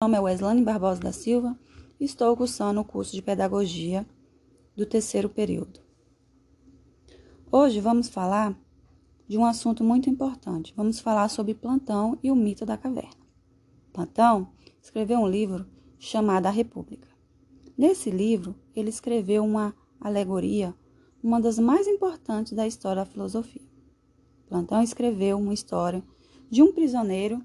nome é Weslane Barbosa da Silva e estou cursando o curso de Pedagogia do terceiro período. Hoje vamos falar de um assunto muito importante. Vamos falar sobre Plantão e o mito da caverna. Plantão escreveu um livro chamado A República. Nesse livro, ele escreveu uma alegoria, uma das mais importantes da história da filosofia. Plantão escreveu uma história de um prisioneiro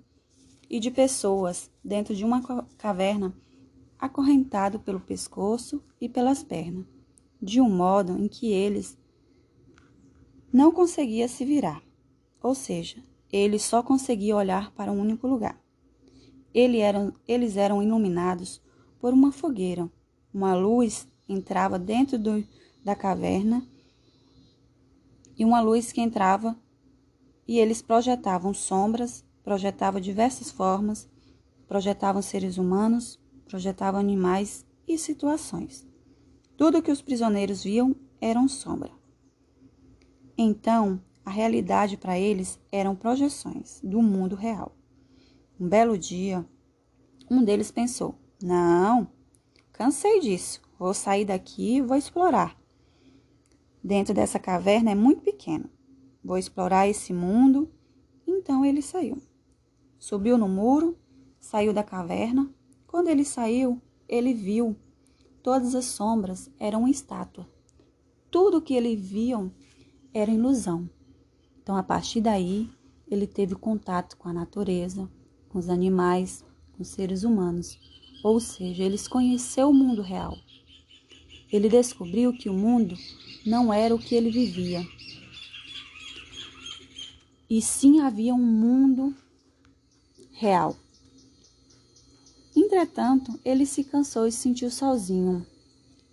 e de pessoas dentro de uma caverna acorrentado pelo pescoço e pelas pernas, de um modo em que eles não conseguia se virar, ou seja, eles só conseguiam olhar para um único lugar. Eles eram, eles eram iluminados por uma fogueira. Uma luz entrava dentro do, da caverna e uma luz que entrava e eles projetavam sombras projetava diversas formas, projetavam seres humanos, projetavam animais e situações. Tudo o que os prisioneiros viam eram sombra. Então, a realidade para eles eram projeções do mundo real. Um belo dia, um deles pensou: Não, cansei disso, vou sair daqui e vou explorar. Dentro dessa caverna é muito pequeno. Vou explorar esse mundo. Então ele saiu. Subiu no muro, saiu da caverna. Quando ele saiu, ele viu. Todas as sombras eram uma estátua. Tudo que ele viam era ilusão. Então, a partir daí, ele teve contato com a natureza, com os animais, com os seres humanos. Ou seja, ele conheceu o mundo real. Ele descobriu que o mundo não era o que ele vivia. E sim havia um mundo real. Entretanto, ele se cansou e se sentiu sozinho.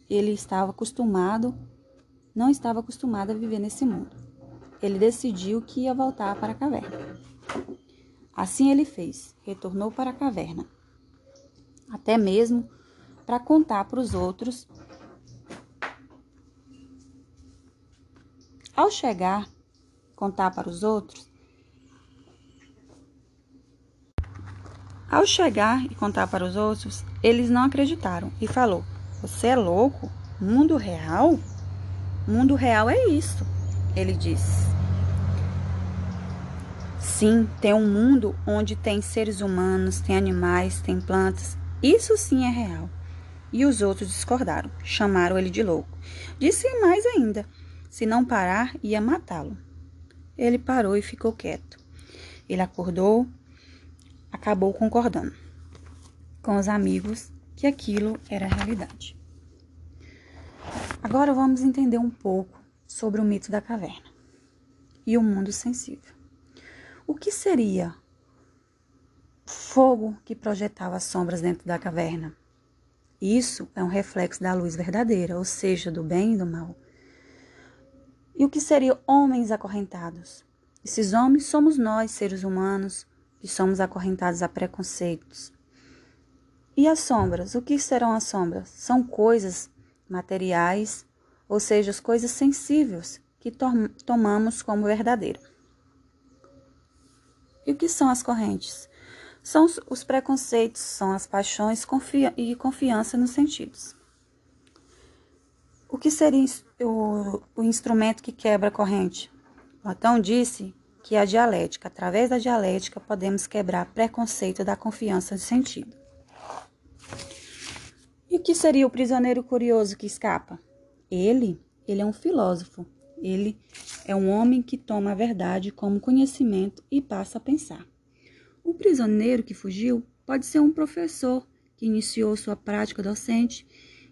Ele estava acostumado, não estava acostumado a viver nesse mundo. Ele decidiu que ia voltar para a caverna. Assim ele fez, retornou para a caverna. Até mesmo para contar para os outros. Ao chegar, contar para os outros, Ao chegar e contar para os outros, eles não acreditaram e falou: "Você é louco? Mundo real? Mundo real é isso", ele disse. Sim, tem um mundo onde tem seres humanos, tem animais, tem plantas. Isso sim é real. E os outros discordaram, chamaram ele de louco. Disse mais ainda: se não parar, ia matá-lo. Ele parou e ficou quieto. Ele acordou, acabou concordando com os amigos que aquilo era realidade. Agora vamos entender um pouco sobre o mito da caverna e o mundo sensível. O que seria fogo que projetava sombras dentro da caverna? Isso é um reflexo da luz verdadeira, ou seja, do bem e do mal. E o que seriam homens acorrentados? Esses homens somos nós, seres humanos, que somos acorrentados a preconceitos. E as sombras? O que serão as sombras? São coisas materiais, ou seja, as coisas sensíveis que to tomamos como verdadeira. E o que são as correntes? São os preconceitos, são as paixões confia e confiança nos sentidos. O que seria o, o instrumento que quebra a corrente? Platão disse que a dialética, através da dialética, podemos quebrar preconceito da confiança de sentido. E o que seria o prisioneiro curioso que escapa? Ele, ele é um filósofo. Ele é um homem que toma a verdade como conhecimento e passa a pensar. O prisioneiro que fugiu pode ser um professor que iniciou sua prática docente,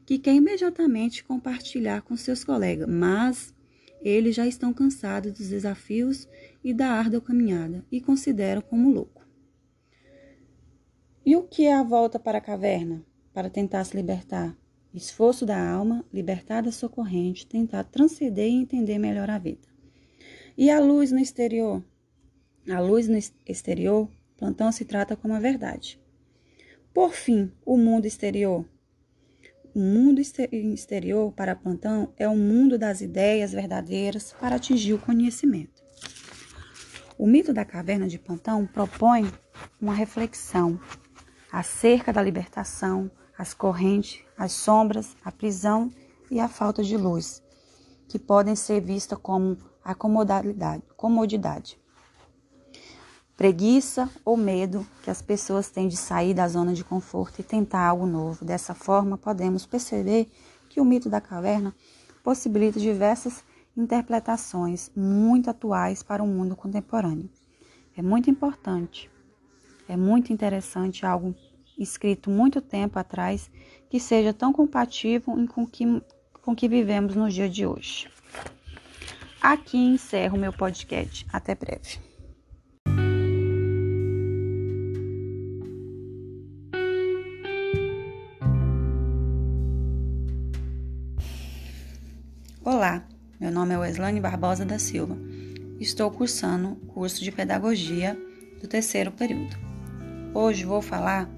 que quer imediatamente compartilhar com seus colegas, mas eles já estão cansados dos desafios e da árdua caminhada e consideram como louco. E o que é a volta para a caverna? Para tentar se libertar? Esforço da alma, libertar da sua corrente, tentar transcender e entender melhor a vida. E a luz no exterior? A luz no exterior, Plantão se trata como a verdade. Por fim, o mundo exterior. O mundo exterior para Plantão é o mundo das ideias verdadeiras para atingir o conhecimento. O mito da caverna de Plantão propõe uma reflexão a cerca da libertação, as correntes, as sombras, a prisão e a falta de luz, que podem ser vistas como acomodalidade, comodidade. Preguiça ou medo que as pessoas têm de sair da zona de conforto e tentar algo novo. Dessa forma, podemos perceber que o mito da caverna possibilita diversas interpretações muito atuais para o mundo contemporâneo. É muito importante, é muito interessante algo escrito muito tempo atrás que seja tão compatível com que com que vivemos no dia de hoje. Aqui encerro meu podcast. Até breve. Nome é Weslane Barbosa da Silva. Estou cursando curso de Pedagogia do terceiro período. Hoje vou falar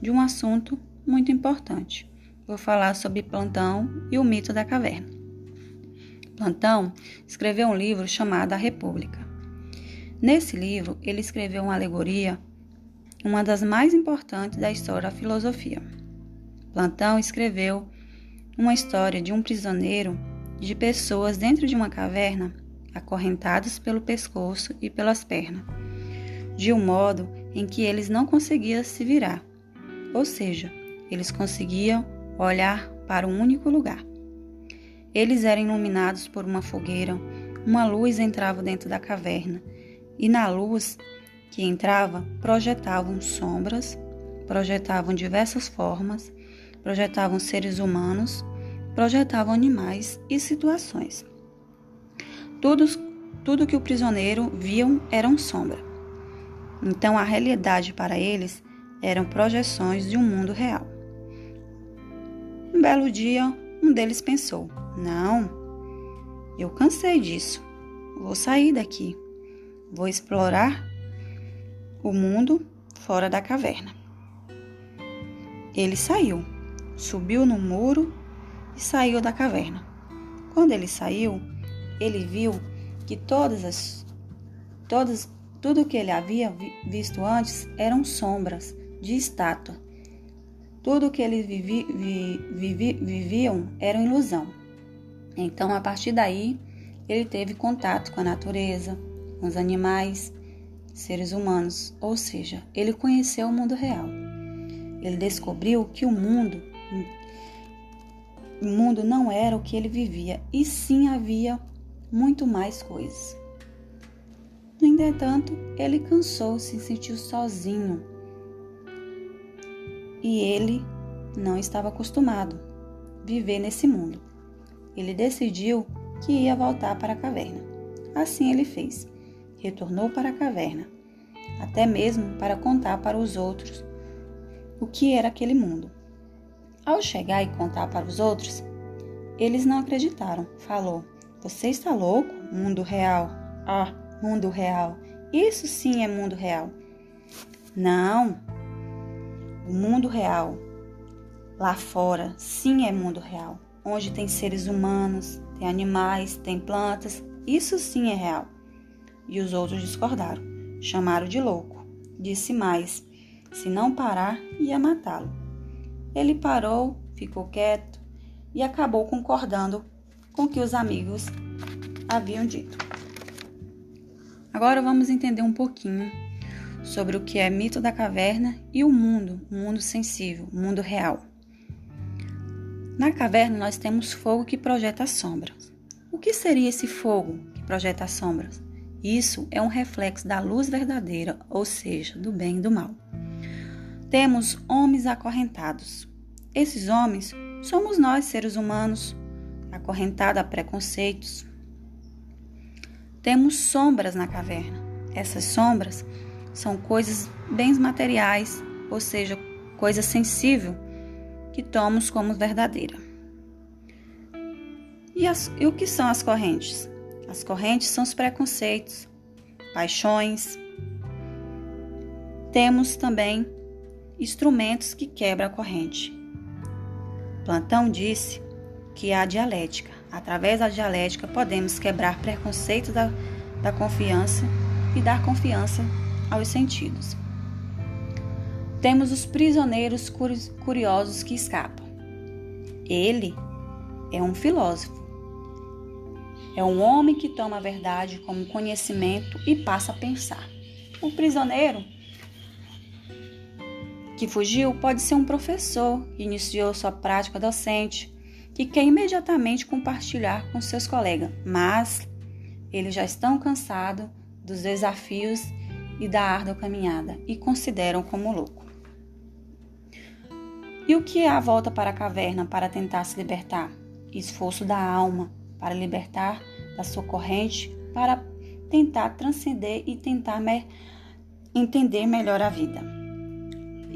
de um assunto muito importante. Vou falar sobre Plantão e o mito da caverna. Plantão escreveu um livro chamado A República. Nesse livro, ele escreveu uma alegoria, uma das mais importantes da história da filosofia. Plantão escreveu uma história de um prisioneiro de pessoas dentro de uma caverna, acorrentados pelo pescoço e pelas pernas, de um modo em que eles não conseguiam se virar, ou seja, eles conseguiam olhar para um único lugar. Eles eram iluminados por uma fogueira, uma luz entrava dentro da caverna, e na luz que entrava projetavam sombras, projetavam diversas formas, projetavam seres humanos projetavam animais e situações. Tudo, tudo que o prisioneiro viam eram sombra. Então a realidade para eles eram projeções de um mundo real. Um belo dia, um deles pensou: Não, eu cansei disso. Vou sair daqui. Vou explorar o mundo fora da caverna. Ele saiu, subiu no muro e saiu da caverna. Quando ele saiu, ele viu que todas as todas tudo que ele havia visto antes eram sombras de estátua. Tudo que eles vivi, vi, vivi, viviam era ilusão. Então, a partir daí, ele teve contato com a natureza, com os animais, seres humanos, ou seja, ele conheceu o mundo real. Ele descobriu que o mundo o mundo não era o que ele vivia, e sim havia muito mais coisas. No entretanto, ele cansou-se se sentiu sozinho. E ele não estava acostumado a viver nesse mundo. Ele decidiu que ia voltar para a caverna. Assim ele fez. Retornou para a caverna, até mesmo para contar para os outros o que era aquele mundo. Ao chegar e contar para os outros, eles não acreditaram. Falou: Você está louco? Mundo real. Ah, mundo real. Isso sim é mundo real. Não. O mundo real lá fora sim é mundo real, onde tem seres humanos, tem animais, tem plantas. Isso sim é real. E os outros discordaram, chamaram de louco. Disse mais: se não parar, ia matá-lo. Ele parou, ficou quieto e acabou concordando com o que os amigos haviam dito. Agora vamos entender um pouquinho sobre o que é mito da caverna e o mundo, o mundo sensível, o mundo real. Na caverna nós temos fogo que projeta sombras. O que seria esse fogo que projeta sombras? Isso é um reflexo da luz verdadeira, ou seja, do bem e do mal. Temos homens acorrentados. Esses homens somos nós, seres humanos, acorrentados a preconceitos. Temos sombras na caverna. Essas sombras são coisas, bens materiais, ou seja, coisa sensível que tomamos como verdadeira. E, as, e o que são as correntes? As correntes são os preconceitos, paixões. Temos também instrumentos que quebram a corrente. Plantão disse que há dialética. Através da dialética podemos quebrar preconceitos da, da confiança e dar confiança aos sentidos. temos os prisioneiros curiosos que escapam. Ele é um filósofo. É um homem que toma a verdade como conhecimento e passa a pensar. O prisioneiro que fugiu pode ser um professor que iniciou sua prática docente, que quer imediatamente compartilhar com seus colegas, mas eles já estão cansados dos desafios e da árdua caminhada e consideram como louco. E o que é a volta para a caverna para tentar se libertar? Esforço da alma para libertar da sua corrente, para tentar transcender e tentar me entender melhor a vida.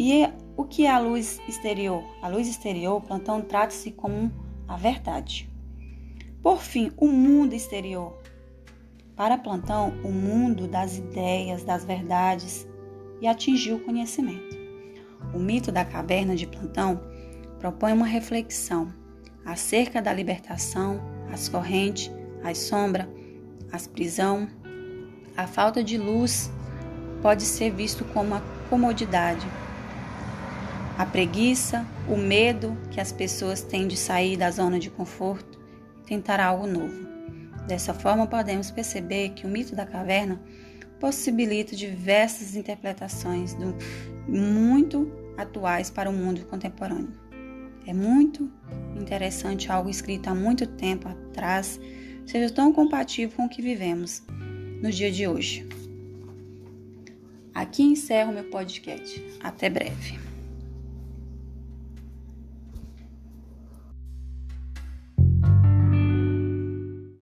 E o que é a luz exterior? A luz exterior, Plantão trata-se como a verdade. Por fim, o mundo exterior. Para Plantão, o mundo das ideias, das verdades e atingir o conhecimento. O mito da caverna de Plantão propõe uma reflexão acerca da libertação, as correntes, as sombras, as prisão. A falta de luz pode ser visto como a comodidade, a preguiça, o medo que as pessoas têm de sair da zona de conforto e tentar algo novo. Dessa forma, podemos perceber que o mito da caverna possibilita diversas interpretações do, muito atuais para o mundo contemporâneo. É muito interessante algo escrito há muito tempo atrás seja tão compatível com o que vivemos no dia de hoje. Aqui encerro meu podcast. Até breve.